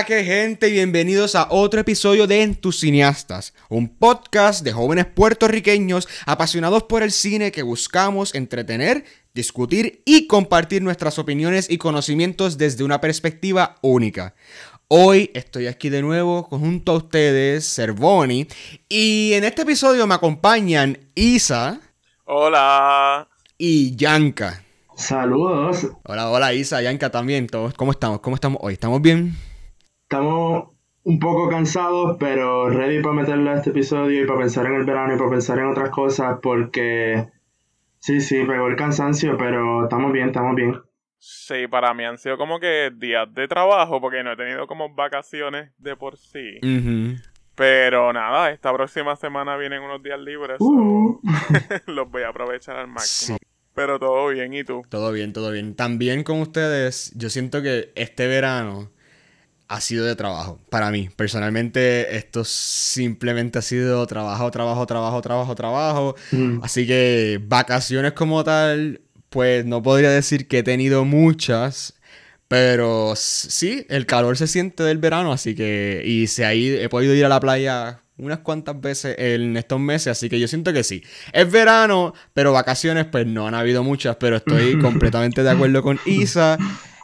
Hola, qué gente, y bienvenidos a otro episodio de En tus cineastas, un podcast de jóvenes puertorriqueños apasionados por el cine que buscamos entretener, discutir y compartir nuestras opiniones y conocimientos desde una perspectiva única. Hoy estoy aquí de nuevo junto a ustedes, Cervoni, y en este episodio me acompañan Isa. Hola. Y Yanka. Saludos. Hola, hola Isa, Yanka también. ¿Todos, ¿Cómo estamos? ¿Cómo estamos hoy? ¿Estamos bien? Estamos un poco cansados, pero ready para meterle a este episodio y para pensar en el verano y para pensar en otras cosas porque sí, sí, pegó el cansancio, pero estamos bien, estamos bien. Sí, para mí han sido como que días de trabajo porque no he tenido como vacaciones de por sí. Pero nada, esta próxima semana vienen unos días libres. Uh. los voy a aprovechar al máximo. Pero todo bien, ¿y tú? Todo bien, todo bien. También con ustedes, yo siento que este verano ha sido de trabajo. Para mí, personalmente, esto simplemente ha sido trabajo, trabajo, trabajo, trabajo, trabajo. Mm. Así que vacaciones como tal, pues no podría decir que he tenido muchas. Pero sí, el calor se siente del verano, así que... Y se ha ido, he podido ir a la playa unas cuantas veces en estos meses, así que yo siento que sí. Es verano, pero vacaciones pues no han habido muchas, pero estoy completamente de acuerdo con Isa.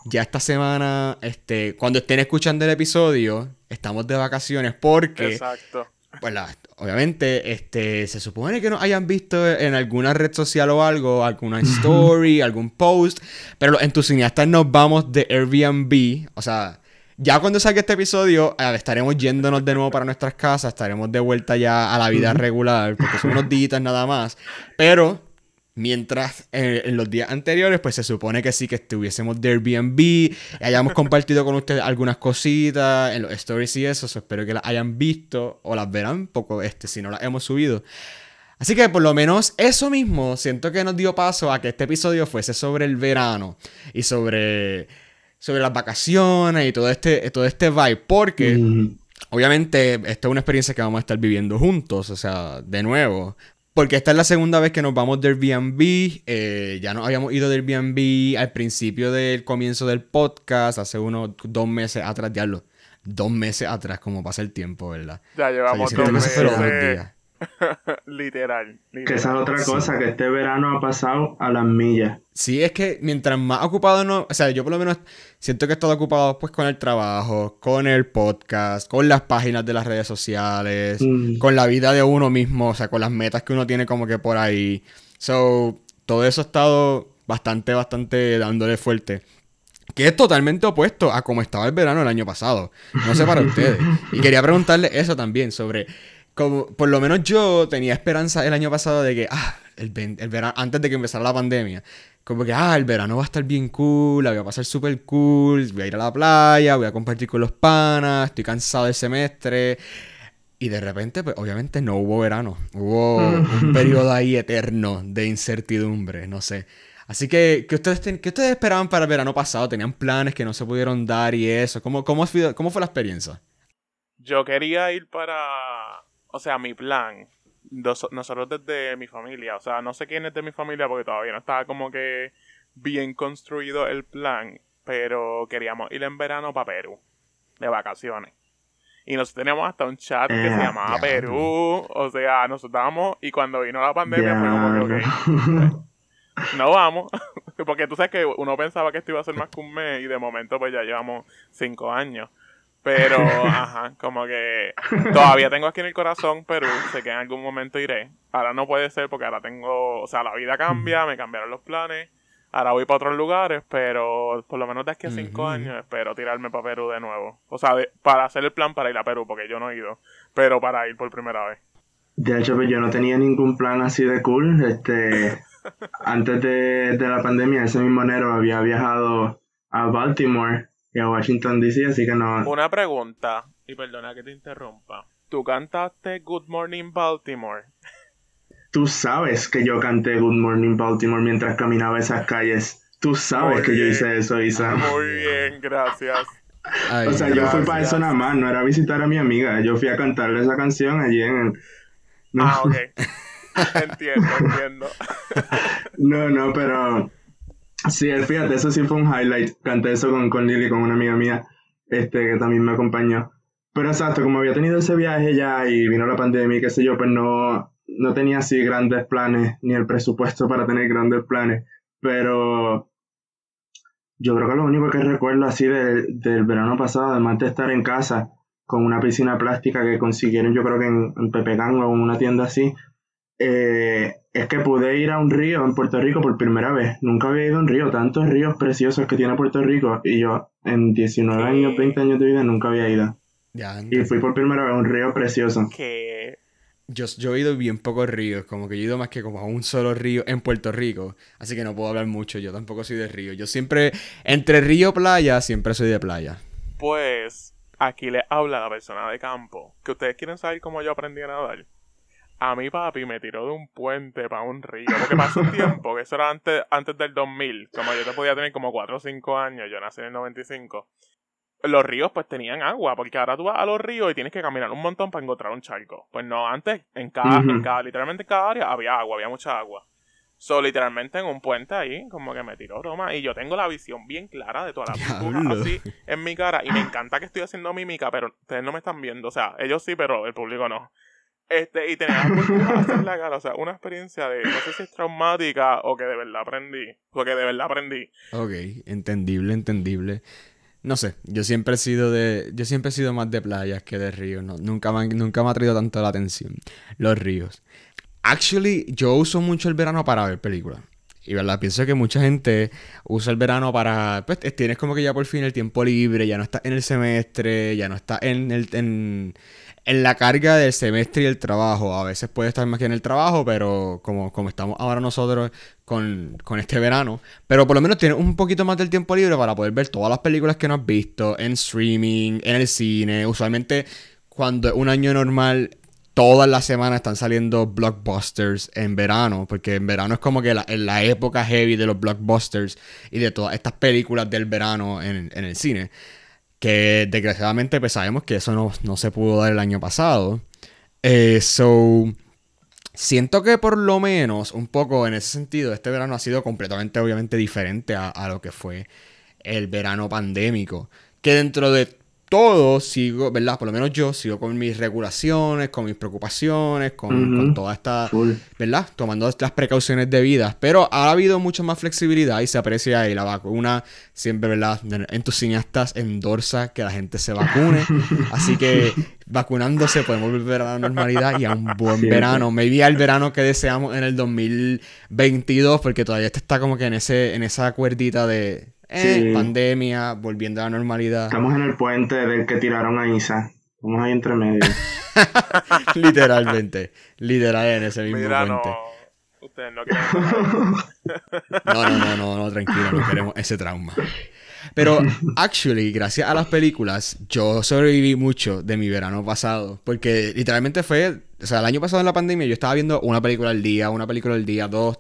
Ya esta semana, este, cuando estén escuchando el episodio, estamos de vacaciones porque... Exacto. Pues la, obviamente, este, se supone que nos hayan visto en alguna red social o algo, alguna story, algún post, pero los entusiastas nos vamos de Airbnb, o sea, ya cuando salga este episodio, eh, estaremos yéndonos de nuevo para nuestras casas, estaremos de vuelta ya a la vida regular, porque son unos días nada más. Pero, mientras eh, en los días anteriores, pues se supone que sí que estuviésemos de Airbnb, hayamos compartido con ustedes algunas cositas en los stories y eso, so espero que las hayan visto o las verán poco, este, si no las hemos subido. Así que por lo menos eso mismo siento que nos dio paso a que este episodio fuese sobre el verano y sobre sobre las vacaciones y todo este, todo este vibe. Porque, Mm. obviamente, esta es una experiencia que vamos a estar viviendo juntos, o sea, de nuevo. Porque esta es la segunda vez que nos vamos de Airbnb. eh, ya nos habíamos ido de Airbnb al principio del comienzo del podcast, hace unos dos meses atrás, diablo. Dos meses atrás, como pasa el tiempo, ¿verdad? Ya O sea, llevamos dos meses. días. Literal, literal. Que esa es otra Sí. cosa, que este verano ha pasado a las millas. Sí, es que mientras más ocupado no, o sea, yo por lo menos siento que he estado ocupado pues con el trabajo, con el podcast, con las páginas de las redes sociales, Mm. con la vida de uno mismo, o sea, con las metas que uno tiene como que por ahí. So, todo eso ha estado bastante, bastante dándole fuerte. Que es totalmente opuesto a como estaba el verano el año pasado. No sé para ustedes. Y quería preguntarle eso también sobre como por lo menos yo tenía esperanza el año pasado de que ah, el, verano antes de que empezara la pandemia, como que ah, el verano va a estar bien cool, la voy a pasar súper cool, voy a ir a la playa, voy a compartir con los panas, estoy cansado del semestre. Y de repente, pues obviamente no hubo verano. Hubo un periodo ahí eterno de incertidumbre, no sé. Así que, ¿qué ustedes, ten- qué ustedes esperaban para el verano pasado? ¿Tenían planes que no se pudieron dar y eso? ¿Cómo, cómo, cómo fue la experiencia? Yo quería ir para. O sea, mi plan. dos- nosotros desde mi familia. O sea, no sé quién es de mi familia porque todavía no estaba como que bien construido el plan. Pero queríamos ir en verano para Perú. De vacaciones. Y nosotros teníamos hasta un chat que se Eh, llamaba. Perú. O sea, nosotros estábamos. Y cuando vino la pandemia fue como que, ok. No vamos. Porque tú sabes que uno pensaba que esto iba a ser más que un mes y de momento pues ya llevamos cinco años. Pero, ajá, como que todavía tengo aquí en el corazón Perú, sé que en algún momento iré. Ahora no puede ser porque ahora tengo, o sea, la vida cambia, me cambiaron los planes. Ahora voy para otros lugares, pero por lo menos de aquí a cinco años espero tirarme para Perú de nuevo. O sea, de- para hacer el plan para ir a Perú, porque yo no he ido, pero para ir por primera vez. De hecho, pues yo no tenía ningún plan así de cool. Este, antes de, de la pandemia, ese mismo enero había viajado a Baltimore y a Washington DC, así que no. Una pregunta, y perdona que te interrumpa. ¿Tú cantaste Good Morning Baltimore? Tú sabes que yo canté Good Morning Baltimore mientras caminaba esas calles. Tú sabes Muy que yo hice eso, Isa. Muy bien, gracias. Ay, O sea, yo fui para eso nada más, no era visitar a mi amiga. Yo fui a cantarle esa canción allí en el... No, Ah, ok. entiendo, entiendo. no, no, pero... Sí, fíjate, eso sí fue un highlight. Canté eso con, con Lily, con una amiga mía. este, que también me acompañó. Pero exacto, como había tenido ese viaje ya y vino la pandemia qué sé yo, pues no, no tenía así grandes planes, ni el presupuesto para tener grandes planes. Pero yo creo que lo único que recuerdo así del verano pasado, además de estar en casa con una piscina plástica que consiguieron yo creo que en, en o en una tienda así, eh, es que pude ir a un río en Puerto Rico por primera vez. Nunca había ido a un río, tantos ríos preciosos que tiene Puerto Rico y yo en 19 años, 20 años de vida nunca había ido. y fui por primera vez a un río precioso. Que yo, yo he ido bien pocos ríos, como que yo he ido más que como a un solo río en Puerto Rico, así que no puedo hablar mucho, yo tampoco soy de río. Yo siempre, entre río playa, siempre soy de playa. Pues aquí le habla la persona de campo, que ustedes quieren saber cómo yo aprendí a nadar. A mi papi me tiró de un puente para un río. Porque pasó un tiempo, que eso era antes, antes del 2000. Como yo te podía tener como 4 o 5 años, yo nací en el 95. Los ríos pues tenían agua, porque ahora tú vas a los ríos y tienes que caminar un montón para encontrar un charco. Pues no, antes en cada, en cada literalmente en cada área había agua, había mucha agua. So, literalmente en un puente ahí, como que me tiró Roma. Y yo tengo la visión bien clara de todas las figuras así en mi cara. Y me encanta que estoy haciendo mímica, pero ustedes no me están viendo. O sea, ellos sí, pero el público no. Este, y tenía hacer la cara, o sea, una experiencia de, no sé si es traumática o que de verdad aprendí, porque de verdad aprendí. Ok, entendible, entendible. No sé, yo siempre he sido de, yo siempre he sido más de playas que de ríos, no, nunca, me, nunca me ha traído tanto la atención los ríos. Actually, yo uso mucho el verano para ver películas. Y verdad, pienso que mucha gente usa el verano para. Pues tienes como que ya por fin el tiempo libre, ya no estás en el semestre, ya no estás en el. En, en la carga del semestre y el trabajo. A veces puede estar más que en el trabajo, pero como, como estamos ahora nosotros con, este verano. Pero por lo menos tienes un poquito más del tiempo libre para poder ver todas las películas que no has visto en streaming, en el cine. Usualmente cuando es un año normal, todas las semanas están saliendo blockbusters en verano, porque en verano es como que la, la época heavy de los blockbusters y de todas estas películas del verano en, en el cine. Que desgraciadamente pues sabemos que eso no, se pudo dar el año pasado. Eh, so, siento que por lo menos un poco en ese sentido este verano ha sido completamente obviamente diferente a, a lo que fue el verano pandémico. Que dentro de todo sigo, ¿verdad? Por lo menos yo sigo con mis regulaciones, con mis preocupaciones, con, toda esta, ¿verdad? Tomando las precauciones debidas. Pero ha habido mucha más flexibilidad y se aprecia ahí la vacuna. Siempre, ¿verdad? En tus cineastas endorsa que la gente se vacune. Así que vacunándose podemos volver a la normalidad y a un buen verano. Maybe al verano que deseamos en el 2022, porque todavía está como que en, ese, en esa cuerdita de eh, pandemia, volviendo a la normalidad. Estamos en el puente del que tiraron a Isa. Estamos ahí entre medio. Literalmente. Literal en ese mismo puente. No. Ustedes no quieren. no, no, no, no, no, tranquilo, no queremos ese trauma. Pero, actually, gracias a las películas, yo sobreviví mucho de mi verano pasado. Porque literalmente fue. O sea, el año pasado en la pandemia yo estaba viendo una película al día, una película al día, dos,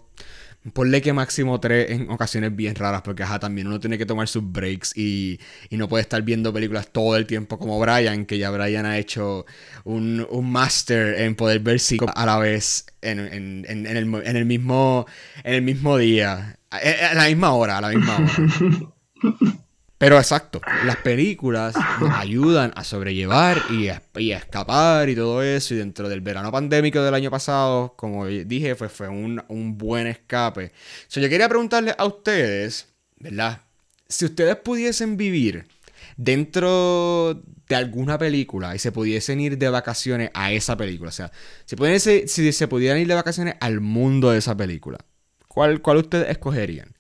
Ponle que máximo tres en ocasiones bien raras, porque ajá, también uno tiene que tomar sus breaks y, no puede estar viendo películas todo el tiempo como Brian, que ya Brian ha hecho un, un máster en poder ver cinco a la vez en, en, en, el, en, el, mismo, en el mismo día, a la misma hora, a la misma hora. Pero exacto, las películas nos ayudan a sobrellevar y a, escapar y todo eso. Y dentro del verano pandémico del año pasado, como dije, pues fue un, buen escape. So, yo quería preguntarle a ustedes, ¿verdad? Si ustedes pudiesen vivir dentro de alguna película y se pudiesen ir de vacaciones a esa película, o sea, si, pudiesen, si se pudieran ir de vacaciones al mundo de esa película, ¿cuál, cuál ustedes escogerían?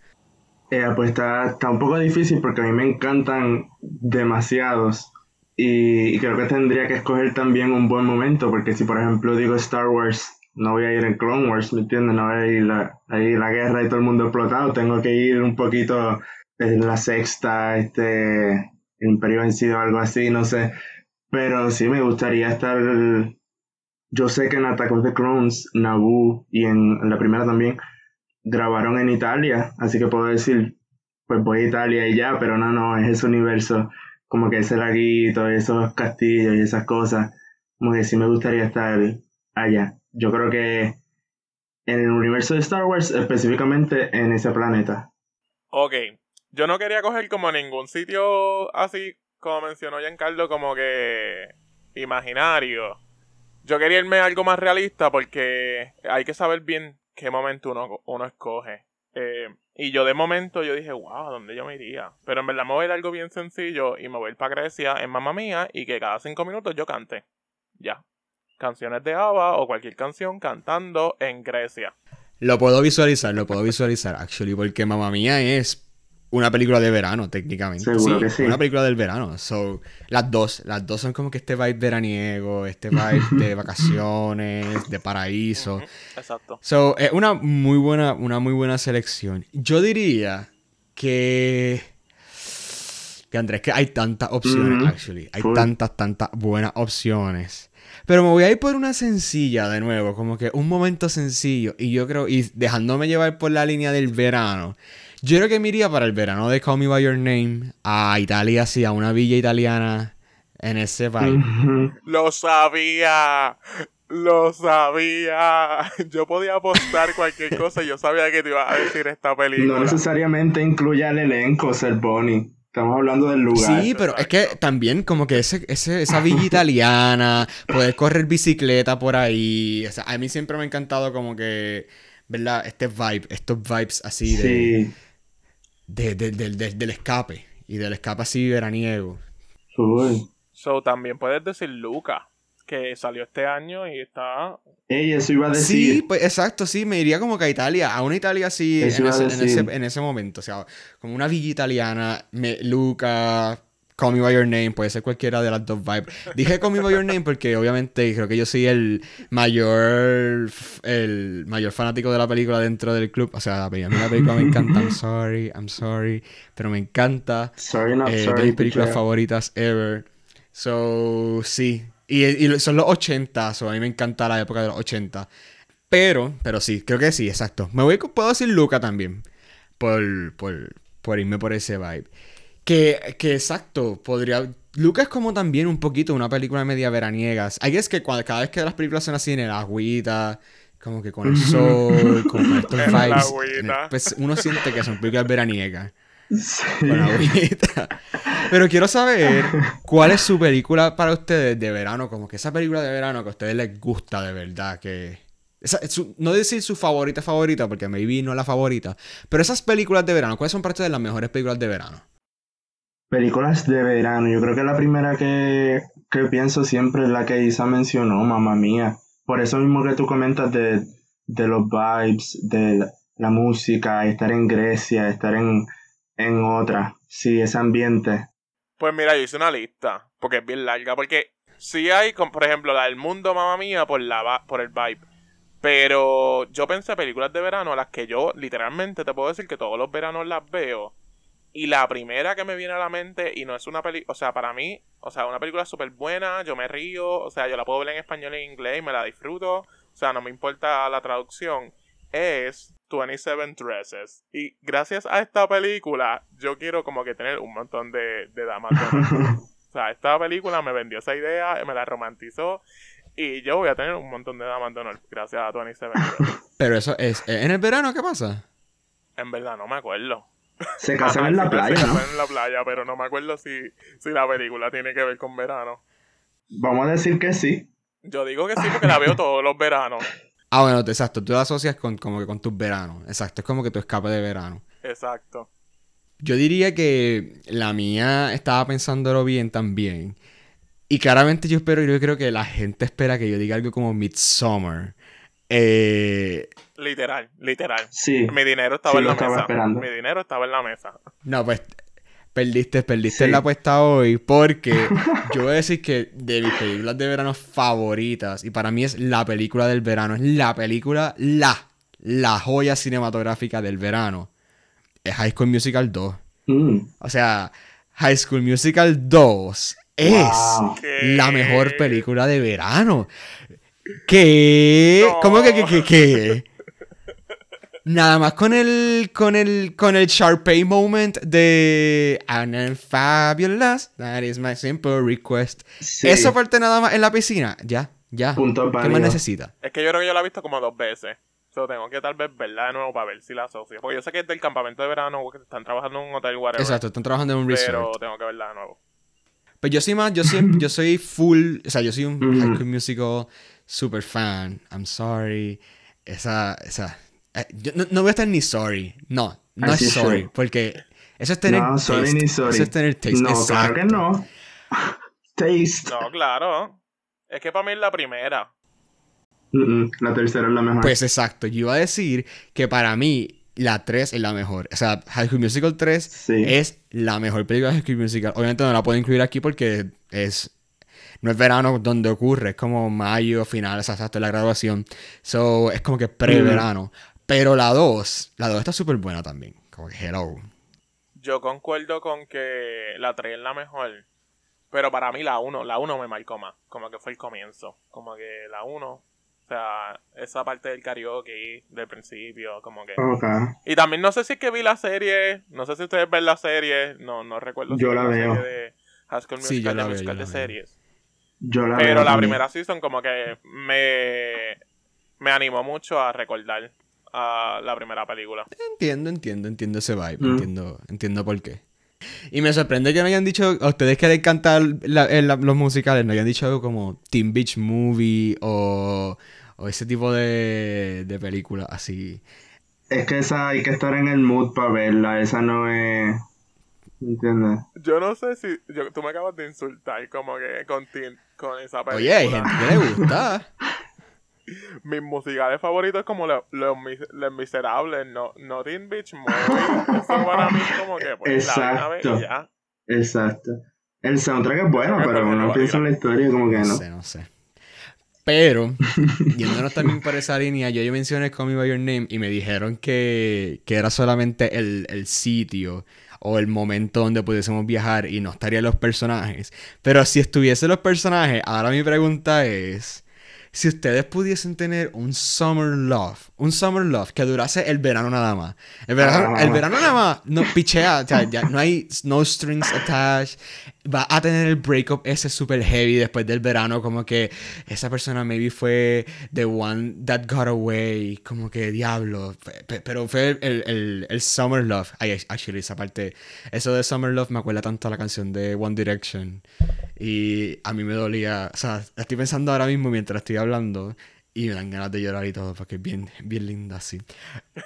Eh, pues está, está un poco difícil porque a mí me encantan demasiados y, creo que tendría que escoger también un buen momento porque si por ejemplo digo Star Wars no voy a ir en Clone Wars, ¿me entiendes? No voy a ir la, ahí la guerra y todo el mundo explotado, tengo que ir un poquito en la sexta, este, Imperio Vencido, algo así, no sé. Pero sí me gustaría estar, yo sé que en Attack of the Clones, Naboo y en la primera también, grabaron en Italia, así que puedo decir, pues voy a Italia y ya, pero no, no, es ese universo, como que ese laguito, esos castillos y esas cosas, como que sí me gustaría estar allá. Yo creo que en el universo de Star Wars, específicamente en ese planeta. Ok, yo no quería coger como ningún sitio así como mencionó Giancarlo, como que imaginario. Yo quería irme a algo más realista porque hay que saber bien qué momento uno, uno escoge. Eh, y yo de momento yo dije, wow, ¿dónde yo me iría? Pero en verdad me voy a ir algo bien sencillo y me voy a ir para Grecia en Mamma Mía y que cada cinco minutos yo cante. Ya. Canciones de ABBA o cualquier canción cantando en Grecia. Lo puedo visualizar, lo puedo visualizar, actually, porque Mamma Mía es una película de verano, técnicamente. Seguro que sí. Una película del verano. So, las dos, las dos son como que este vibe veraniego, este vibe de vacaciones, de paraíso. Exacto. So, es una muy buena, una muy buena selección. Yo diría que. Que Andrés, que hay tantas opciones, actually. Hay tantas, tantas buenas opciones. Pero me voy a ir por una sencilla de nuevo, como que un momento sencillo. Y yo creo, y dejándome llevar por la línea del verano. Yo creo que me iría para el verano de Call Me By Your Name, a Italia, así, a una villa italiana, en ese vibe. Ujú. Lo sabía. Lo sabía. Yo podía apostar cualquier cosa y yo sabía que te ibas a decir esta película. No necesariamente incluye al elenco ser Bonnie. Estamos hablando del lugar. Sí, pero es que también como que ese, ese, esa villa italiana, poder correr bicicleta por ahí, o sea, a mí siempre me ha encantado como que, ¿verdad? Este vibe, estos vibes así de, Sí. De- de- de- de- del escape, y del escape así veraniego. Uy. So, también puedes decir Luca, que salió este año y está... Ey, eso iba a Sí, decir. pues exacto, sí, me iría como que a Italia, a una Italia así ese, ese, en ese momento, o sea, como una villa italiana, me, Luca, Call Me By Your Name, puede ser cualquiera de las dos vibes. Dije Call Me By Your Name porque obviamente creo que yo soy el mayor, el mayor fanático de la película dentro del club, o sea, a mí la película me encanta, I'm sorry, I'm sorry, pero me encanta. Sorry, not Eh, sorry. de mis películas favoritas ever. So, sí. Y, y son los 80, so a mí me encanta la época de los 80. Pero, pero sí, creo que sí, exacto. Me voy, puedo decir Luca también. Por, por, por irme por ese vibe. Que, que exacto, podría... Luca es como también un poquito una película media veraniega. Hay es que cuando, cada vez que las películas son así en el agüita, como que con el sol, con estos En la vibes, en el- pues uno siente que son películas veraniegas. Sí. Con agüita. Pero quiero saber cuál es su película para ustedes de verano, como que esa película de verano que a ustedes les gusta de verdad, que... esa- su- no decir su favorita favorita, porque maybe no es la favorita, pero esas películas de verano, ¿cuáles son parte de las mejores películas de verano? Películas de verano. Yo creo que la primera que, que pienso siempre es la que Isa mencionó, mamá mía. Por eso mismo que tú comentas de, de los vibes, de la, música, estar en Grecia, estar en, en otra. Sí, ese ambiente. Pues mira, yo hice una lista, porque es bien larga, porque sí hay, por ejemplo, la del mundo, mamá mía, por, la, por el vibe. Pero yo pensé películas de verano a las que yo literalmente te puedo decir que todos los veranos las veo. Y la primera que me viene a la mente, y no es una película, o sea, para mí, o sea, una película súper buena, yo me río, o sea, yo la puedo ver en español y en inglés y me la disfruto, o sea, no me importa la traducción, es 27 Dresses. Y gracias a esta película, yo quiero como que tener un montón de, de damas. O sea, esta película me vendió esa idea, me la romantizó, y yo voy a tener un montón de damas de honor gracias a 27 Dresses. Pero eso es... ¿En el verano qué pasa? En verdad, no me acuerdo. Se casan en la playa, se ¿no? casan en la playa, pero no me acuerdo si, si la película tiene que ver con verano. Vamos a decir que sí. Yo digo que sí porque la veo todos los veranos. Ah, bueno, te- exacto, tú la asocias con, como que con tus veranos. Exacto, es como que tu escape de verano. Exacto. Yo diría que la mía estaba pensándolo bien también. Y claramente yo espero, yo creo que la gente espera que yo diga algo como Midsummer. Eh, Literal, literal. Sí. Mi dinero estaba Sí, en la estaba mesa. esperando. Mi dinero estaba en la mesa. no, pues perdiste, perdiste Sí. la apuesta hoy porque yo voy a decir que de mis películas de verano favoritas, y para mí es la película del verano, es la película, la, la joya cinematográfica del verano, es High School Musical 2. Mm. O sea, High School Musical 2 es Wow. ¿Qué? la mejor película de verano. ¿Qué? No. ¿Cómo que, que, que, que? Nada más con el, con el, con el Sharpay moment de I'm fabulous, that is my simple request. Sí. Eso parte nada más en la piscina. Ya, ya. Punto ¿Qué más necesita? Es que yo creo que yo la he visto como dos veces. So, tengo que tal vez verla de nuevo para ver si la asocio. Porque yo sé que es del campamento de verano o que están trabajando en un hotel, whatever. Exacto, están trabajando en un Pero resort. tengo que verla de nuevo. Pues yo soy más, yo soy, yo soy full, o sea, yo soy un. High School Musical super fan. I'm sorry. Esa, esa. Eh, yo no, no voy a estar ni sorry. No, no Así es sorry. soy. Porque eso es tener No, sorry taste. ni sorry. Eso es tener taste. No, claro que Exacto. no. Taste. No, claro. Es que para mí es la primera. Mm, mm, La tercera es la mejor. Pues exacto. Yo iba a decir que para mí la 3 es la mejor. O sea, High School Musical 3 Sí. es la mejor película de High School Musical. Obviamente no la puedo incluir aquí porque es no es verano donde ocurre, es como mayo, final, o sea, hasta la graduación. So, es como que pre-verano. Pero la 2, la 2 está súper buena también. Como que hello. Yo concuerdo con que la 3 es la mejor. Pero para mí la 1, la 1 me marcó más. Como que fue el comienzo. Como que la 1, o sea, esa parte del karaoke del principio, como que... Ok. Y también no sé si es que vi la serie, no sé si ustedes ven la serie, no, no recuerdo si Yo vi la serie veo. de High School Sí, Musical, yo de la veo, musical yo de la veo. series. Yo la Pero veo la también. primera season como que me, me animó mucho a recordar a la primera película. Entiendo, entiendo, entiendo ese vibe. Mm. Entiendo, entiendo por qué. Y me sorprende que no hayan dicho, a ustedes que les cantar la- eh, la- los musicales, no hayan dicho algo como Teen Beach Movie o, o ese tipo de, de películas así. Es que esa hay que estar en el mood para verla. Esa no es. ¿Entiendes? Yo no sé si... Yo, tú me acabas de insultar como que con, Teen- con esa película. Oye, hay gente que le gusta. Mis musicales favoritos como Los Los Mis- Los Miserables, no, no Teen Beach Movie. Eso para mí como que pues la una vez y Exacto. ya. Exacto. El soundtrack es bueno, pero uno piensa en la historia como que No no. sé, no sé. Pero, yéndonos también por esa línea, yo, yo mencioné Call Me By Your Name y me dijeron que, que era solamente el, el sitio o el momento donde pudiésemos viajar y no estarían los personajes. Pero si estuviesen los personajes, ahora mi pregunta es... Si ustedes pudiesen tener un summer love, un summer love que durase el verano nada más. El verano, Ah. el verano nada más, no pichea, o sea, ya no hay no strings attached. Va a tener el breakup ese super heavy después del verano, como que esa persona maybe fue the one that got away, como que diablo. Pe- pe- Pero fue el, el, el summer love. Ay, actually, esa parte, eso de summer love me acuerda tanto a la canción de One Direction. Y a mí me dolía, o sea, estoy pensando ahora mismo mientras estoy hablando y me dan ganas de llorar y todo porque es bien, bien linda así.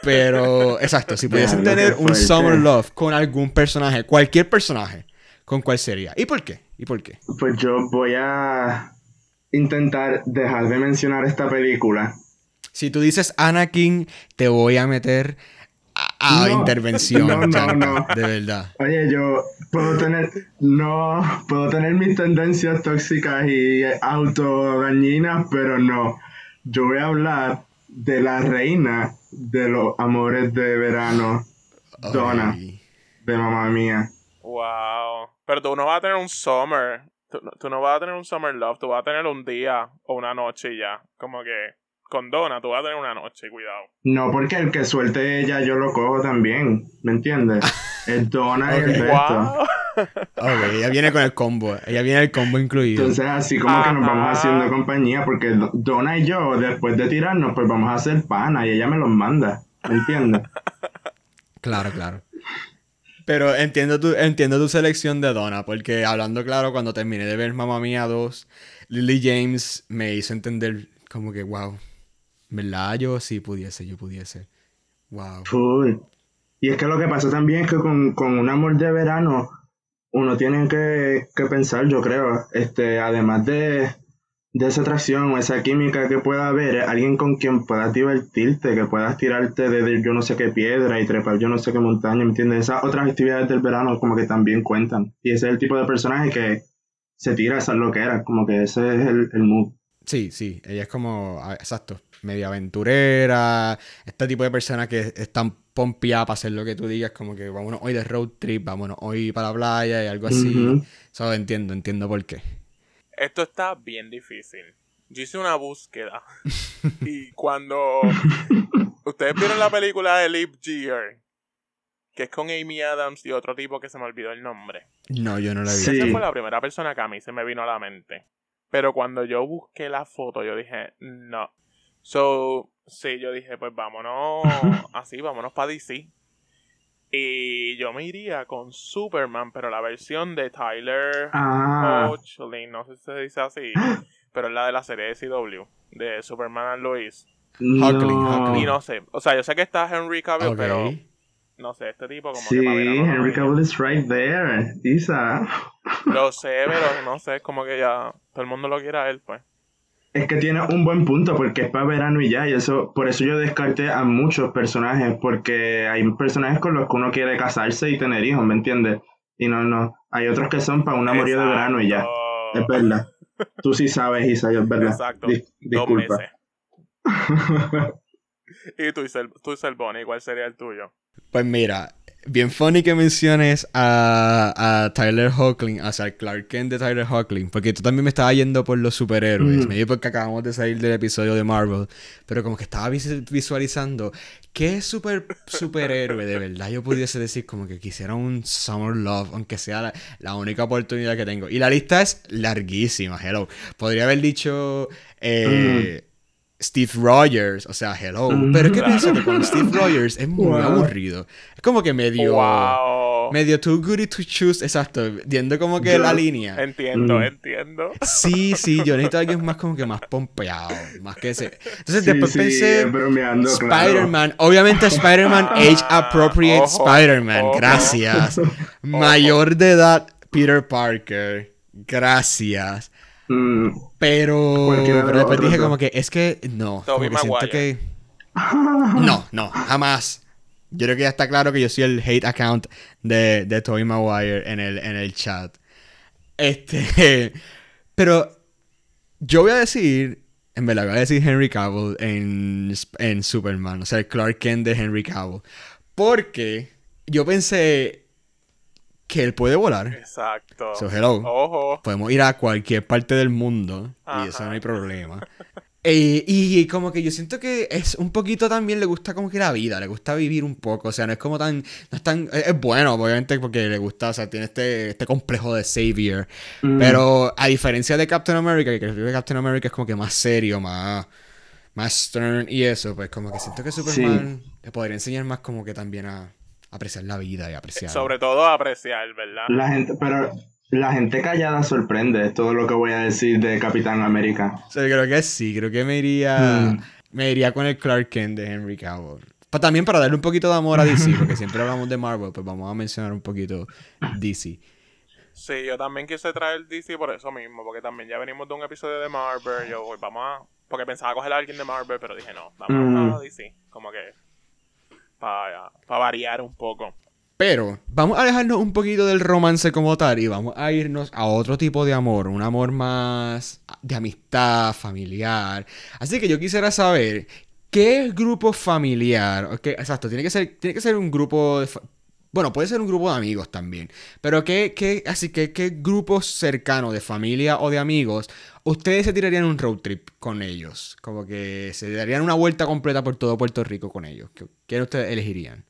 Pero, exacto, si pudiesen tener un. Summer Love con algún personaje, cualquier personaje, ¿con cuál sería? ¿Y por qué? ¿Y por qué? Pues yo voy a intentar dejar de mencionar esta película. Si tú dices Anakin, te voy a meter a, a No, intervención, no, no, no. de verdad. Oye, yo puedo tener, no, puedo tener mis tendencias tóxicas y autodañinas, pero no. Yo voy a hablar de la reina de los amores de verano, Donna, Ay. de mamá mía. Wow. Pero tú no vas a tener un summer. Tú, no- tú no vas a tener un summer love. Tú vas a tener un día o una noche y ya. Como que con Donna tú vas a tener una noche, cuidado. No, porque el que suelte ella yo lo cojo también, ¿me entiendes? El Donna y el resto. Wow. Ok, ella viene con el combo, ella viene el combo incluido. Entonces así como que nos vamos haciendo compañía, porque Do- Donna y yo, después de tirarnos, pues vamos a hacer pana y ella me los manda, ¿me entiendes? Claro, claro. Pero entiendo tu, entiendo tu selección de Donna, porque hablando claro, cuando terminé de ver Mamma Mía 2, Lily James me hizo entender como que, wow, ¿verdad? Yo sí pudiese, yo pudiese. Wow. Full. Y es que lo que pasa también es que con, con un amor de verano, uno tiene que, que pensar, yo creo, este, además de, de esa atracción o esa química que pueda haber, alguien con quien puedas divertirte, que puedas tirarte desde yo no sé qué piedra y trepar yo no sé qué montaña, ¿me entiendes? Esas otras actividades del verano como que también cuentan. Y ese es el tipo de personaje que se tira esas loqueras, como que ese es el, el mood. Sí, sí, ella es como, exacto, media aventurera, este tipo de persona que están pompeada para hacer lo que tú digas, como que vámonos hoy de road trip, vámonos hoy para la playa y algo así. Ujú. Eso entiendo, entiendo por qué. Esto está bien difícil. Yo hice una búsqueda. y cuando. Ustedes vieron la película de Leap Year. Que es con Amy Adams y otro tipo que se me olvidó el nombre. No, yo no la vi. Sí. Esa fue la primera persona que a mí se me vino a la mente. Pero cuando yo busqué la foto, yo dije, no. So, sí, yo dije, pues vámonos así, vámonos para DC. Y yo me iría con Superman, pero la versión de Tyler Ah. Hoechlin, no sé si se dice así, pero es la de la serie de CW, de Superman and Lois. No. Huckling. Y no sé, o sea, yo sé que está Henry Cavill, Ok. pero no sé, este tipo como Sí, que no Henry Cavill is right there. Isa. Lo sé, pero no sé, es como que ya todo el mundo lo quiere a él, pues. Es que tiene un buen punto porque es para verano y ya, y eso, por eso yo descarté a muchos personajes, porque hay personajes con los que uno quiere casarse y tener hijos, ¿me entiendes? Y no, no, hay otros que son para un amorío de verano y ya. Es verdad. Tú sí sabes, Isa, es verdad. Exacto. Dis- Dos disculpa. meses. Y tú, Isel, tú, Isel Bonnie, ¿cuál sería el tuyo? Pues mira, bien funny que menciones a, a Tyler Hoechlin, o sea, al Clark Kent de Tyler Hoechlin, porque tú también me estabas yendo por los superhéroes, Mm. me porque acabamos de salir del episodio de Marvel, pero como que estaba vis- visualizando qué super superhéroe de verdad yo pudiese decir como que quisiera un Summer Love, aunque sea la, la única oportunidad que tengo. Y la lista es larguísima, hello. Podría haber dicho... eh, Steve Rogers, o sea, hello. Pero es que Claro. pienso que con Steve Rogers es muy Wow. aburrido. Es como que medio. ¡Wow! Medio too goody to choose, exacto. Viendo como que Yo- la línea. Entiendo, Mm. entiendo. Sí, sí, yo necesito a alguien más como que más pompeado. Más que ese. Entonces Sí, después sí, pensé. claro. Spider-Man, obviamente Spider-Man Age Appropriate Spider-Man, ojo. gracias. Mayor de edad Peter Parker, gracias. Mm, Pero, de después dije otros como que es que no, como que siento Maguire. que no, no, jamás. Yo creo que ya está claro que yo soy el hate account de, de Tobey Maguire en el, en el chat. Este, pero yo voy a decir, en verdad voy a decir Henry Cavill en, en Superman, o sea, el Clark Kent de Henry Cavill. Porque yo pensé que él puede volar. Exacto. So, hello. Ojo. Podemos ir a cualquier parte del mundo y eso Ajá. no hay problema. Eh, y como que yo siento que es un poquito también le gusta como que la vida, le gusta vivir un poco, o sea, no es como tan, no es tan, es es bueno, obviamente, porque le gusta, o sea, tiene este, este complejo de savior, mm. pero a diferencia de Captain America, que creo que Captain America es como que más serio, más, más stern y eso, pues como que siento que Superman le podría enseñar más como que también a apreciar la vida y apreciar. Sobre todo apreciar, ¿verdad? La gente, pero la gente callada sorprende, es todo lo que voy a decir de Capitán América. O sea, creo que sí, creo que me iría. Mm. Me iría con el Clark Kent de Henry Cavill. Pa- también para darle un poquito de amor a DC, porque siempre hablamos de Marvel, pues vamos a mencionar un poquito DC. Sí, yo también quise traer DC por eso mismo, porque también ya venimos de un episodio de Marvel, yo voy, vamos a... Porque pensaba coger a alguien de Marvel, pero dije no, vamos Mm. a DC, como que... Para variar un poco. Pero vamos a dejarnos un poquito del romance como tal y vamos a irnos a otro tipo de amor, un amor más de amistad, familiar. Así que yo quisiera saber qué grupo familiar, exacto, tiene que ser, tiene que ser un grupo de, bueno, puede ser un grupo de amigos también, pero qué, qué, así que qué grupos cercanos de familia o de amigos ustedes se tirarían un road trip con ellos, como que se darían una vuelta completa por todo Puerto Rico con ellos. ¿Qué, ustedes elegirían?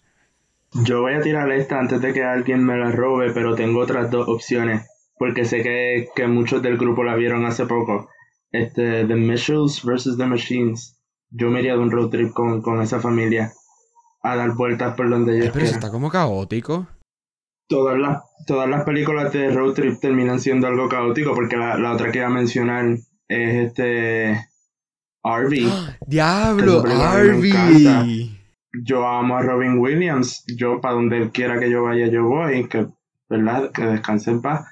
Yo voy a tirar esta antes de que alguien me la robe, pero tengo otras dos opciones, porque sé que, que muchos del grupo la vieron hace poco. Este, The Mitchells vs. The Machines. Yo me iría de un road trip con, con esa familia a dar vueltas por donde ellos pero eso está como caótico. Todas las, todas las películas de road trip terminan siendo algo caótico, porque la, la otra que iba a mencionar es este... Harvey. ¡Diablo! Me encanta. ¡Harvey! Yo amo a Robin Williams. Yo, para donde quiera que yo vaya, yo voy. Que, ¿verdad? Que descanse en paz.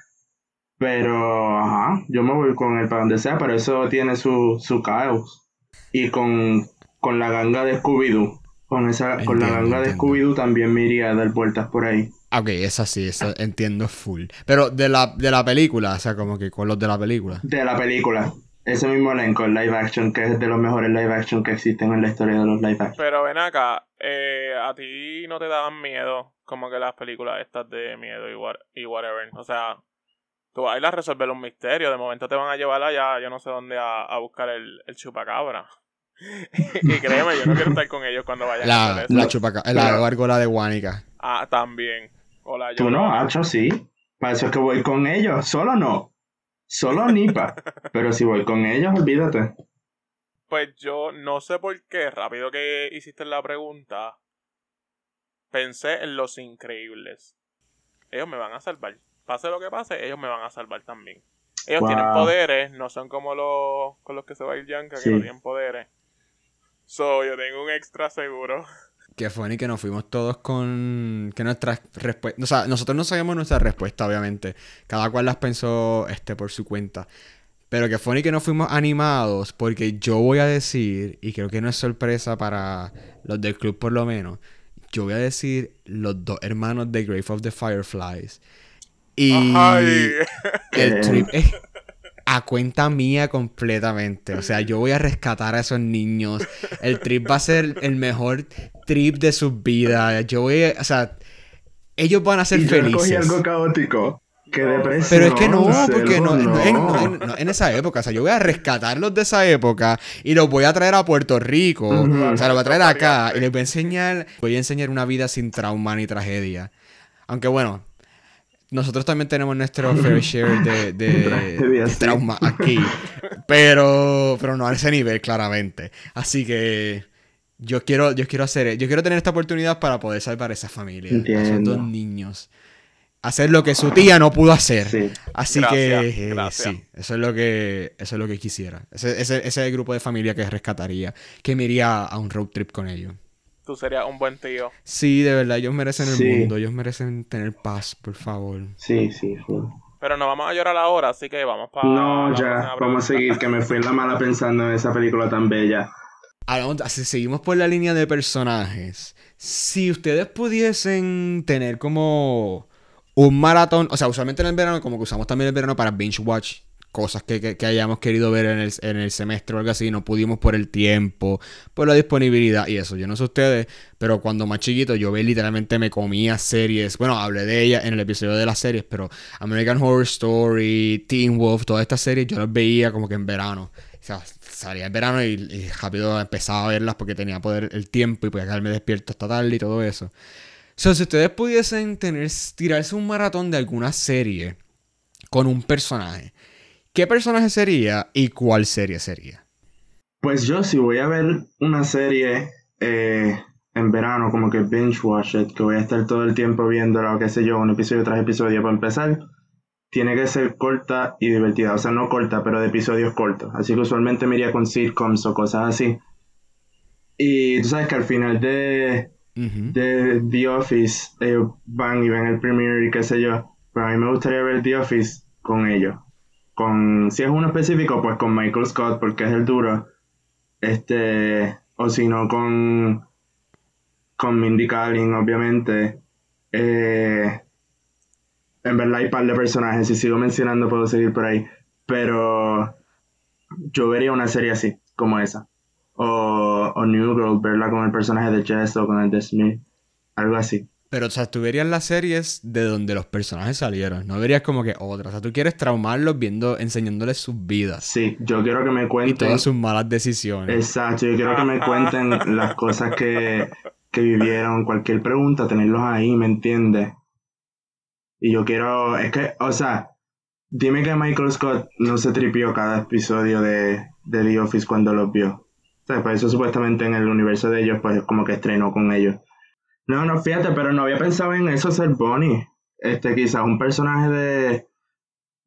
Pero, ajá, yo me voy con él para donde sea, pero eso tiene su, su caos. Y con, con la ganga de Scooby-Doo. Con, esa, con la Entiendo, ganga de. Scooby-Doo también me iría a dar vueltas por ahí. Ok, esa sí, esa entiendo full. Pero de la, de la película, o sea, como que con los de la película. De la película. Ese mismo elenco, el live action, que es de los mejores live action que existen en la historia de los live action. Pero ven acá, eh, a ti no te daban miedo como que las películas estas de miedo y, what- y whatever. O sea, tú vas a ir a resolver un misterio, de momento te van a llevar allá, yo no sé dónde, a, a buscar el, el chupacabra. y créeme, yo no quiero estar con ellos cuando vayan a La, hacer eso. la chupaca, la gárgola de Guánica. Ah, también. Hola, yo Tú no, Hacho, sí. Para eso es que voy con ellos. Solo no. Solo Nipa. Pero si voy con ellos, olvídate. Pues yo no sé por qué, rápido que hiciste la pregunta, pensé en los increíbles. Ellos me van a salvar. Pase lo que pase, ellos me van a salvar también. Ellos tienen poderes, no son como los con los que se va a ir Yanka, Sí. que no tienen poderes. So, yo tengo un extra seguro. Que funny que nos fuimos todos con. Que nuestras respuestas. O sea, nosotros no sabíamos nuestra respuesta, obviamente. Cada cual las pensó este, por su cuenta. Pero que funny que nos fuimos animados. Porque yo voy a decir, y creo que no es sorpresa para los del club por lo menos. Yo voy a decir los dos hermanos de Grave of the Fireflies. Y Ay. el trip es a cuenta mía completamente. O sea, yo voy a rescatar a esos niños. El trip va a ser el mejor trip de sus vidas. Yo voy a, o sea, ellos van a ser y yo cogí felices. algo caótico. Qué depresión. Pero es que no, porque no, no en, no. en- no en esa época. O sea, yo voy a rescatarlos de esa época y los voy a traer a Puerto Rico. O sea, los voy a traer acá y les voy a enseñar, voy a enseñar una vida sin trauma ni tragedia. Aunque bueno, nosotros también tenemos nuestro fair share de, de- trauma aquí. Pero, pero no a ese nivel, claramente. Así que yo quiero, yo quiero hacer, yo quiero tener esta oportunidad para poder salvar a esa familia, a esos Entiendo. dos niños. Hacer lo que su tía no pudo hacer. Sí. Así Gracias, que eh, gracias. sí, eso es lo que eso es lo que quisiera. Ese, ese, ese es el grupo de familia que rescataría, que me iría a un road trip con ellos. Tú serías un buen tío. Sí, de verdad, ellos merecen el Sí. mundo, ellos merecen tener paz, por favor. Sí, sí, full. Pero no vamos a llorar ahora, así que vamos para. No, ya, vamos a seguir, que me fui en la mala pensando en esa película tan bella. Hablamos- si seguimos por la línea de personajes, si ustedes pudiesen tener como un maratón, o sea, usualmente en el verano, como que usamos también el verano para binge watch cosas que, que- hayamos querido ver en el, en el semestre o algo así, no pudimos por el tiempo, por la disponibilidad y eso. Yo no sé ustedes, pero cuando más chiquito yo ve literalmente me comía series. Bueno, hablé de ella en el episodio de las series, pero American Horror Story, Teen Wolf, todas estas series yo las veía como que en verano. O sea, salía en verano y, rápido empezaba a verlas porque tenía poder el tiempo y podía quedarme despierto hasta tarde y todo eso. So, si ustedes pudiesen tener, tirarse un maratón de alguna serie con un personaje, ¿qué personaje sería y cuál serie sería? Pues yo si voy a ver una serie eh, en verano, como que binge watch it, que voy a estar todo el tiempo viéndola, o qué sé yo, un episodio tras episodio para empezar, tiene que ser corta y divertida. O sea, no corta, pero de episodios cortos. Así que usualmente me iría con sitcoms o cosas así. Y tú sabes que al final de, de The Office ellos van y ven el premiere y qué sé yo. Pero a mí me gustaría ver The Office con ellos. Con, si es uno específico, pues con Michael Scott, porque es el duro. Este, o si no, con, con Mindy Kaling, obviamente. Eh, en verdad hay par de personajes, si sigo mencionando puedo seguir por ahí. Pero yo vería una serie así, como esa. O, o New Girl, verla con el personaje de Jess o con el de Smith. Algo así. Pero, o sea, tú verías las series de donde los personajes salieron. No verías como que otras. O sea, tú quieres traumarlos viendo, enseñándoles sus vidas. Sí, yo quiero que me Y cuenten. todas sus malas decisiones. Exacto, yo quiero que me cuenten las cosas que, que vivieron. Cualquier pregunta, tenerlos ahí, ¿me entiendes? Y yo quiero. Es que, o sea, dime que Michael Scott no se tripió cada episodio de, de The Office cuando los vio. O sea, pues eso supuestamente en el universo de ellos, pues como que estrenó con ellos. No, no, fíjate, pero no había pensado en eso ser Bonnie. Este, quizás un personaje de,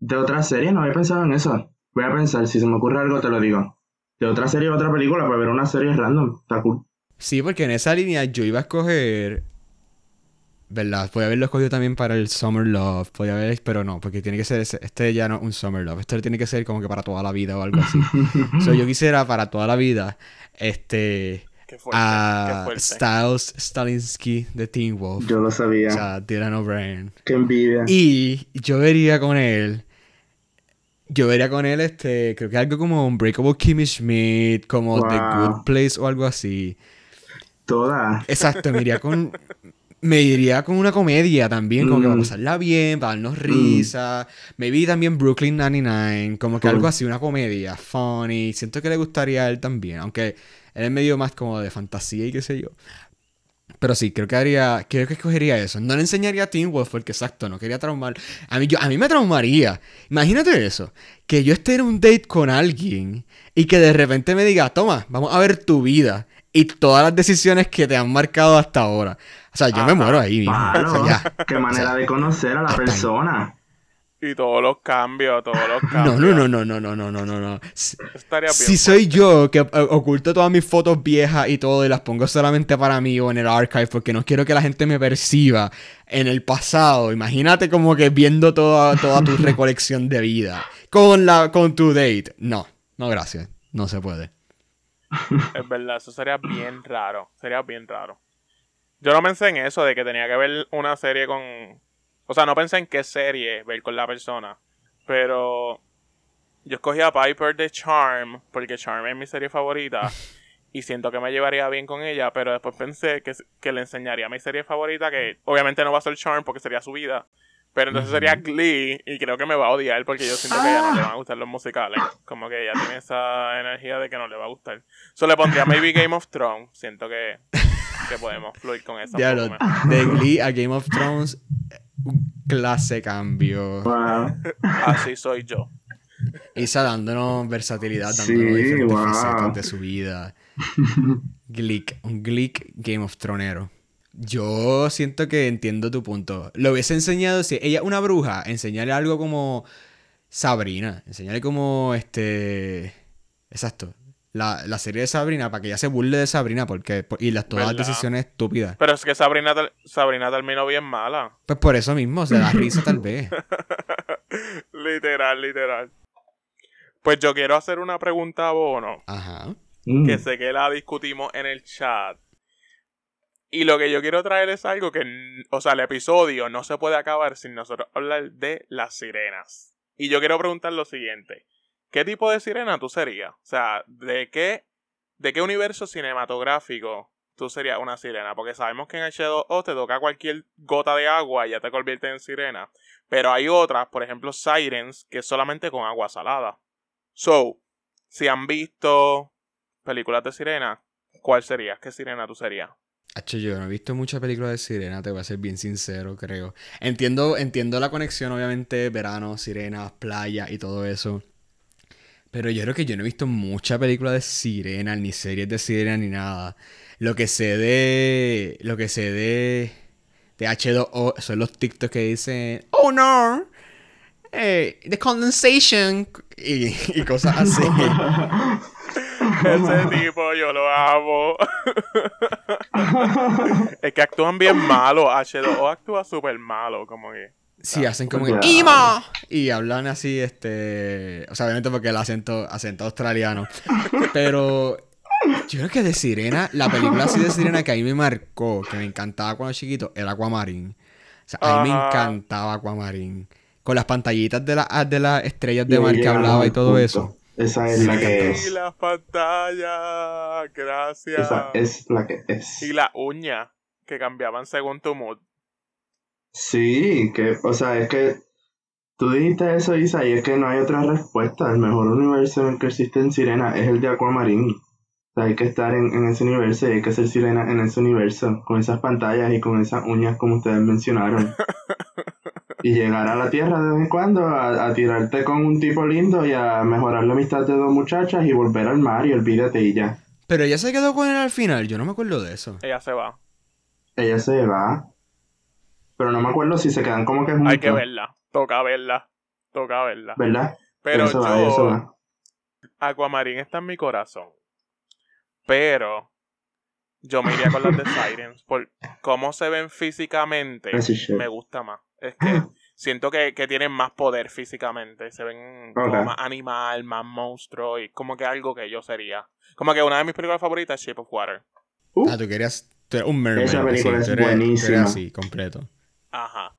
de otra serie, no había pensado en eso. Voy a pensar, si se me ocurre algo te lo digo. De otra serie o otra película, para ver una serie random. Está cool. Sí, porque en esa línea yo iba a escoger. ¿Verdad? Podía haberlo escogido también para el Summer Love. Podía haber, pero no, porque tiene que ser. ese- Este ya no es un Summer Love. Este tiene que ser como que para toda la vida o algo así. so, yo quisiera para toda la vida. Este. Qué fuerte, A qué fuerte. Styles Stalinsky de Teen Wolf. Yo lo sabía. O sea, Dylan O'Brien. Qué envidia. Y yo vería con él. Yo vería con él, este, creo que algo como Unbreakable Kimmy Schmidt, como The. Good Place o algo así. Toda. Exacto, me iría con. Me iría con una comedia también, como que para Mm. pasarla bien, para darnos risa. Me vi también Brooklyn 99, como que algo así, una comedia, funny. Siento que le gustaría a él también, aunque él es medio más como de fantasía y qué sé yo. Pero sí, creo que haría, creo que escogería eso. No le enseñaría a Teen Wolf porque exacto, no quería traumar. A mí, yo, a mí me traumaría. Imagínate eso, que yo esté en un date con alguien y que de repente me diga, toma, vamos a ver tu vida. y todas las decisiones que te han marcado hasta ahora. O sea, yo me Ajá. muero ahí mismo. O sea, Claro, ya. qué manera de conocer a la ahí. Y todos los cambios, todos los cambios. no, no, no, no, no, no, no, no, no. Si, Estaría bien. si soy yo que eh, oculto todas mis fotos viejas y todo y las pongo solamente para mí o en el archive porque no quiero que la gente me perciba en el pasado. Imagínate como que viendo toda, toda tu recolección de vida con la con tu date. No, no gracias. No se puede. Es verdad, eso sería bien raro. Sería bien raro. Yo no pensé en eso, de que tenía que ver una serie con. O sea, no pensé en qué serie ver con la persona. Pero. Yo escogí a Piper de Charm, porque Charm es mi serie favorita. Y siento que me llevaría bien con ella, pero después pensé que, que le enseñaría mi serie favorita, que obviamente no va a ser Charm porque sería su vida. Pero entonces sería Glee, y creo que me va a odiar porque yo siento que a ella no le van a gustar los musicales. Como que ella tiene esa energía de que no le va a gustar. Solo le pondría maybe Game of Thrones. Siento que, que podemos fluir con esa. Forma. de Glee a Game of Thrones, un clase cambio. Wow. Así soy yo. Isa dándonos versatilidad, Sí, dándonos diferentes wow. facetas de su vida. Glick, un Glick Game of Thronero. Yo siento que entiendo tu punto. Lo hubiese enseñado, si ella es una bruja, enseñarle algo como Sabrina. Enseñarle como este. Exacto. La, la serie de Sabrina para que ella se burle de Sabrina porque y las todas las decisiones estúpidas. Pero es que Sabrina, Sabrina terminó bien mala. Pues por eso mismo, se da risa tal vez. literal, literal. Pues yo quiero hacer una pregunta a Bono. Ajá. Mm. que sé que la discutimos en el chat. Y lo que yo quiero traer es algo que, o sea, el episodio no se puede acabar sin nosotros hablar de las sirenas. Y yo quiero preguntar lo siguiente. ¿Qué tipo de sirena tú serías? O sea, ¿de qué, de qué universo cinematográfico tú serías una sirena? Porque sabemos que en H2O te toca cualquier gota de agua y ya te convierte en sirena. Pero hay otras, por ejemplo, Sirens, que es solamente con agua salada. So, si han visto películas de sirena, ¿cuál sería? ¿Qué sirena tú serías? Hacho, yo no he visto muchas películas de sirena, te voy a ser bien sincero, creo. Entiendo, entiendo la conexión, obviamente, verano, sirenas, playa y todo eso. Pero yo creo que yo no he visto muchas películas de sirena, ni series de sirena, ni nada. Lo que sé de. Lo que sé de. De H2O son los TikToks que dicen. Oh no! Eh, the condensation. Y, y cosas así. Ese tipo, yo lo amo. es que actúan bien malo. H2O actúa súper malo, como que. Sí, hacen como que ¡Ima! Y hablan así, este... O sea, obviamente porque el acento, acento australiano. Pero yo creo que de Sirena, la película así de Sirena que a mí me marcó, que me encantaba cuando chiquito, era Aquamarine. O sea, a mí me encantaba Aquamarine. Con las pantallitas de, la- de las estrellas de mar que hablaba y todo punto. eso. Esa es Sí, la que encantó. Y es. las pantallas, gracias. Esa es la que es. Y la uña, que cambiaban según tu mood. Sí, que, o sea, es que tú dijiste eso, Isa, y es que no hay otra respuesta. El mejor universo en el que existen sirenas es el de Aquamarine. O sea, hay que estar en, en ese universo y hay que ser sirena en ese universo, con esas pantallas y con esas uñas como ustedes mencionaron. Y llegar a la tierra de vez en cuando a, a tirarte con un tipo lindo y a mejorar la amistad de dos muchachas y volver al mar y olvídate y ya. Pero ella se quedó con él al final, yo no me acuerdo de eso. Ella se va. Ella se va. Pero no me acuerdo si se quedan como que juntos. Hay que verla. Toca verla. Toca verla. ¿Verdad? Pero Eso va, eso yo, va. Aquamarine está en mi corazón. Pero yo me iría con las de Sirens. Por cómo se ven físicamente, me gusta más. Es que siento que, que tienen más poder físicamente. Se ven como más animal, más monstruo. Y como que algo que yo sería. Como que una de mis películas favoritas es Shape of Water. Uh, Ah, tú querías... Tú eres un mermaid. Esa película así, es tú eres- tú eres buenísima. así, completo. Ajá.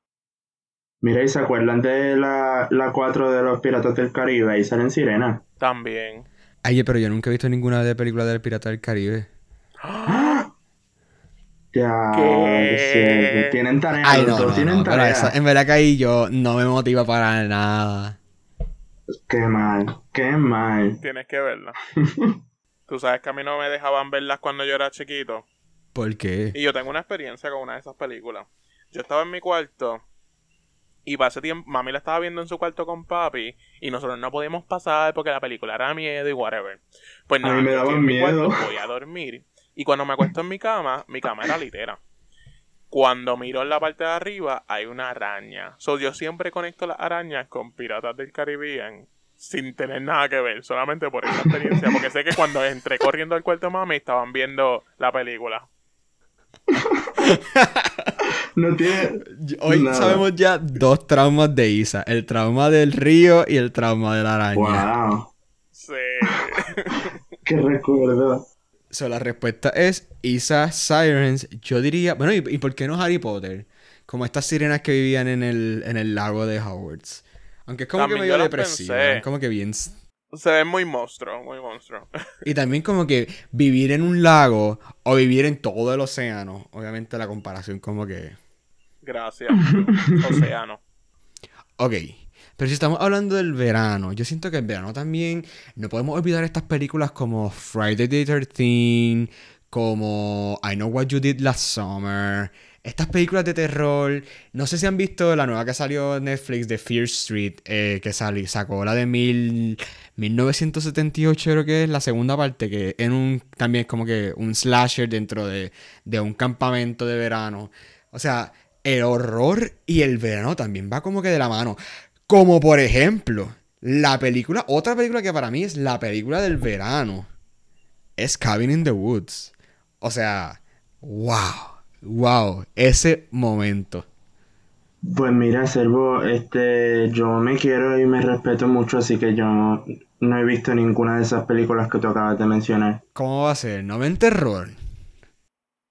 Mira, ¿y se acuerdan de la, la 4 de los Piratas del Caribe? Ahí salen sirenas. También. Ay, pero yo nunca he visto ninguna de películas del Pirata del Caribe. Ya, ¿Qué? sí, tienen tarea, Ay, no, no, tienen no, pero esa- en verdad que ahí yo no me motiva para nada. Qué mal, qué mal. Tienes que verla. Tú sabes que a mí no me dejaban verlas cuando yo era chiquito. ¿Por qué? Y yo tengo una experiencia con una de esas películas. Yo estaba en mi cuarto y pasé tiempo, mami la estaba viendo en su cuarto con papi y nosotros no podíamos pasar porque la película era miedo y whatever. Pues A nada, mí me mi miedo. cuarto, voy a dormir Y cuando me acuesto en mi cama, mi cama era litera. Cuando miro en la parte de arriba, hay una araña. So, yo siempre conecto las arañas con Piratas del Caribe sin tener nada que ver, solamente por esa experiencia. Porque sé que cuando entré corriendo al cuarto de mami, estaban viendo la película. no tiene. Hoy sabemos ya dos traumas de Isa: el trauma del río y el trauma de la araña. Wow. Sí. Qué recuerdo. So, la respuesta es Isa Sirens. Yo diría. Bueno, ¿y, por qué no Harry Potter? Como estas sirenas que vivían en el, en el lago de Hogwarts. Aunque es como que medio depresivo. Como que bien se ve muy monstruo, muy monstruo. Y también como que vivir en un lago o vivir en todo el océano. Obviamente la comparación como que... Gracias. océano. Ok. Pero si estamos hablando del verano, yo siento que el verano también... No podemos olvidar estas películas como Friday the 13 como I Know What You Did Last Summer estas películas de terror, no sé si han visto la nueva que salió Netflix de Fear Street, eh, que salió, sacó la de mil, 1978 creo que es la segunda parte, que en un, también es como que un slasher dentro de, de un campamento de verano. O sea, el horror y el verano también va como que de la mano. Como por ejemplo, la película, otra película que para mí es la película del verano, es Cabin in the Woods. O sea, wow wow, ese momento. Pues mira, Servo, este, yo me quiero y me respeto mucho, así que yo no, he visto ninguna de esas películas que tú acabas de mencionar. ¿Cómo va a ser? ¿No ven terror?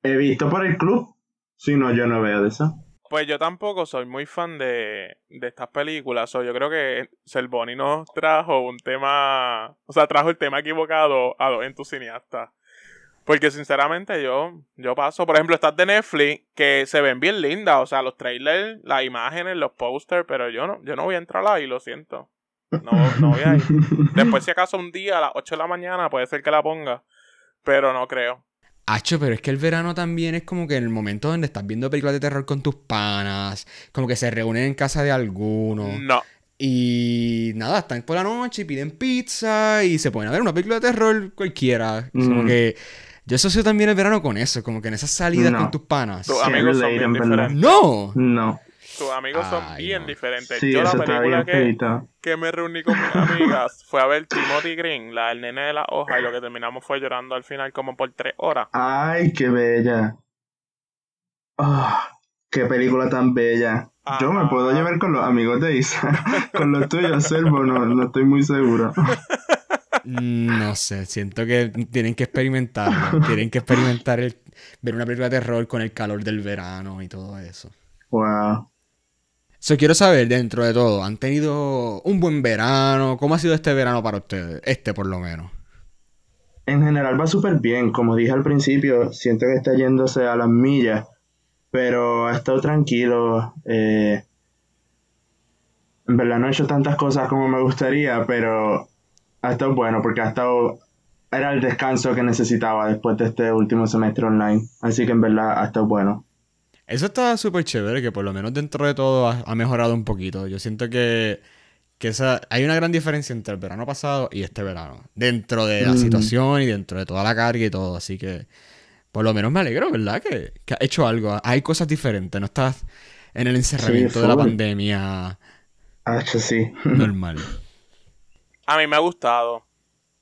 He visto por el club, si no, yo no veo de eso. Pues yo tampoco soy muy fan de, de estas películas. O yo creo que Selvoni nos trajo un tema. O sea, trajo el tema equivocado a los entusiastas. Porque sinceramente yo, yo paso, por ejemplo, estas de Netflix que se ven bien lindas, o sea, los trailers, las imágenes, los posters, pero yo no, yo no voy a entrar ahí, lo siento. No, no voy a ir. Después, si acaso un día a las 8 de la mañana puede ser que la ponga, pero no creo. Hacho, pero es que el verano también es como que en el momento donde estás viendo películas de terror con tus panas, como que se reúnen en casa de alguno. No. Y nada, están por la noche y piden pizza y se a ver una película de terror cualquiera. Como mm. que yo asocio también el verano con eso, como que en esas salidas con tus panas. Tus amigos son bien diferentes. ¡No! No. Tus amigos son bien diferentes. Yo la película que, que, me reuní con mis amigas fue a ver Timothy Green, la del nene de la hoja, y lo que terminamos fue llorando al final como por tres horas. ¡Ay, qué bella! ¡Ah! ¡Qué película tan bella! Yo me puedo llevar con los amigos de Isa. con los tuyos, Servo, no, no estoy muy seguro. No sé, siento que tienen que experimentar. tienen que experimentar el, ver una película de terror con el calor del verano y todo eso. Wow. So, quiero saber, dentro de todo, ¿han tenido un buen verano? ¿Cómo ha sido este verano para ustedes? Este, por lo menos. En general va súper bien. Como dije al principio, siento que está yéndose a las millas. Pero ha estado tranquilo. Eh, en verdad no he hecho tantas cosas como me gustaría, pero ha estado bueno porque ha estado era el descanso que necesitaba después de este último semestre online. Así que en verdad ha estado bueno. Eso está súper chévere, que por lo menos dentro de todo ha, mejorado un poquito. Yo siento que, que esa, hay una gran diferencia entre el verano pasado y este verano. Dentro de la situación y dentro de toda la carga y todo. Así que por lo menos me alegro, ¿verdad? Que, que ha hecho algo. Hay cosas diferentes. No estás en el encerramiento de la pandemia. Ah, sí. Normal. A mí me ha gustado.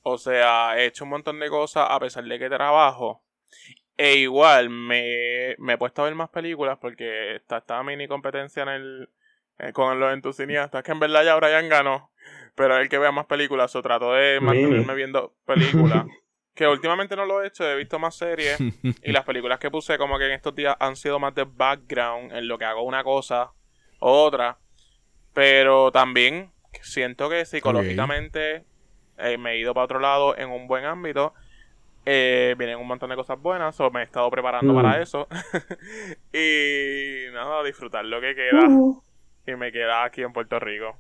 O sea, he hecho un montón de cosas a pesar de que trabajo. E igual me, me he puesto a ver más películas porque está esta mini competencia en el, eh, con los entusiastas. Que en verdad ya Brian ganó. Pero el que vea más películas. O trato de mantenerme viendo películas. que últimamente no lo he hecho. He visto más series. y las películas que puse como que en estos días han sido más de background. En lo que hago una cosa u otra. Pero también siento que psicológicamente eh, me he ido para otro lado en un buen ámbito. Eh, vienen un montón de cosas buenas, o me he estado preparando para mm. eso. y nada, disfrutar lo que queda. Uh. Y me queda aquí en Puerto Rico.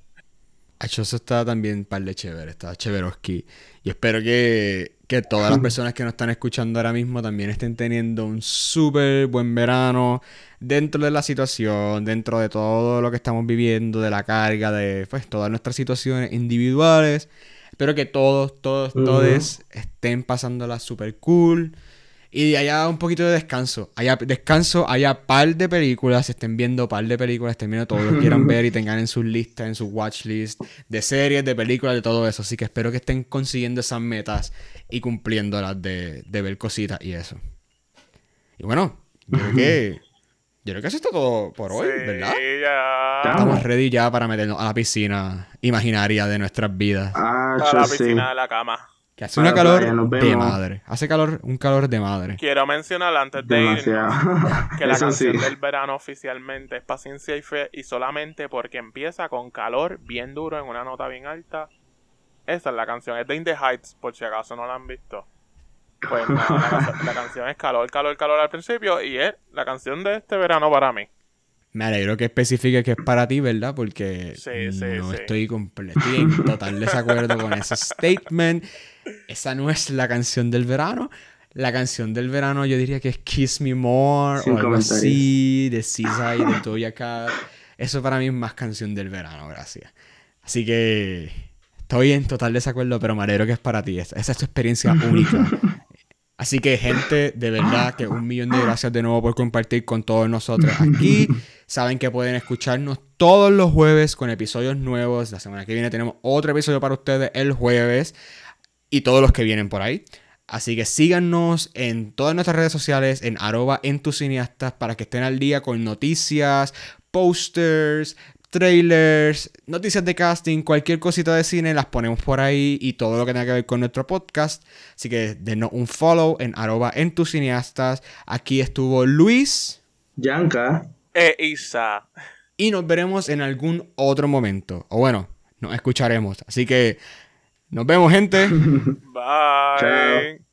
Eso está también par de chévere, está chéveroski. Y espero que, que todas las personas que nos están escuchando ahora mismo también estén teniendo un súper buen verano dentro de la situación, dentro de todo lo que estamos viviendo, de la carga, de pues, todas nuestras situaciones individuales. Espero que todos, todos, todos estén pasándola súper cool Y haya un poquito de descanso. Haya descanso, haya par de películas, estén viendo par de películas, estén viendo todo lo que quieran ver y tengan en sus listas, en su watchlist, de series, de películas, de todo eso. Así que espero que estén consiguiendo esas metas y cumpliéndolas de, de ver cositas y eso. Y bueno, yo creo que. Yo creo que eso está todo por hoy, Sí, ¿verdad? ya. Estamos ready ya para meternos a la piscina imaginaria de nuestras vidas. Ah, A la sí. piscina de la cama. Que hace una calor de madre. Hace calor, un calor de madre. Quiero mencionar antes de Demasiado. que la Eso sí. canción del verano oficialmente es Paciencia y Fe y solamente porque empieza con calor bien duro en una nota bien alta. Esa es la canción, es de In the Heights, por si acaso no la han visto. Pues nada, la, canción- la canción es calor, calor, calor al principio y es la canción de este verano para mí. Me alegro que especifique que es para ti, ¿verdad? Porque Sí, sí, no sí. estoy completo, en total desacuerdo con ese statement. Esa no es la canción del verano. La canción del verano yo diría que es Kiss Me More Sin o algo así, de Seaside, de Doja Cat. Eso para mí es más canción del verano, gracias. Así que estoy en total desacuerdo, pero me alegro que es para ti. Esa, esa es tu experiencia única. Así que, gente, de verdad que un millón de gracias de nuevo por compartir con todos nosotros aquí. Saben que pueden escucharnos todos los jueves con episodios nuevos. La semana que viene tenemos otro episodio para ustedes el jueves y todos los que vienen por ahí. Así que síganos en todas nuestras redes sociales, en arroba entusiastas, para que estén al día con noticias, posters, trailers, noticias de casting, cualquier cosita de cine, las ponemos por ahí y todo lo que tenga que ver con nuestro podcast. Así que denos un follow en arroba entusiastas. Aquí estuvo Luis Yanka. E Isa. y nos veremos en algún otro momento. O bueno, nos escucharemos. Así que nos vemos gente. Bye. Chao.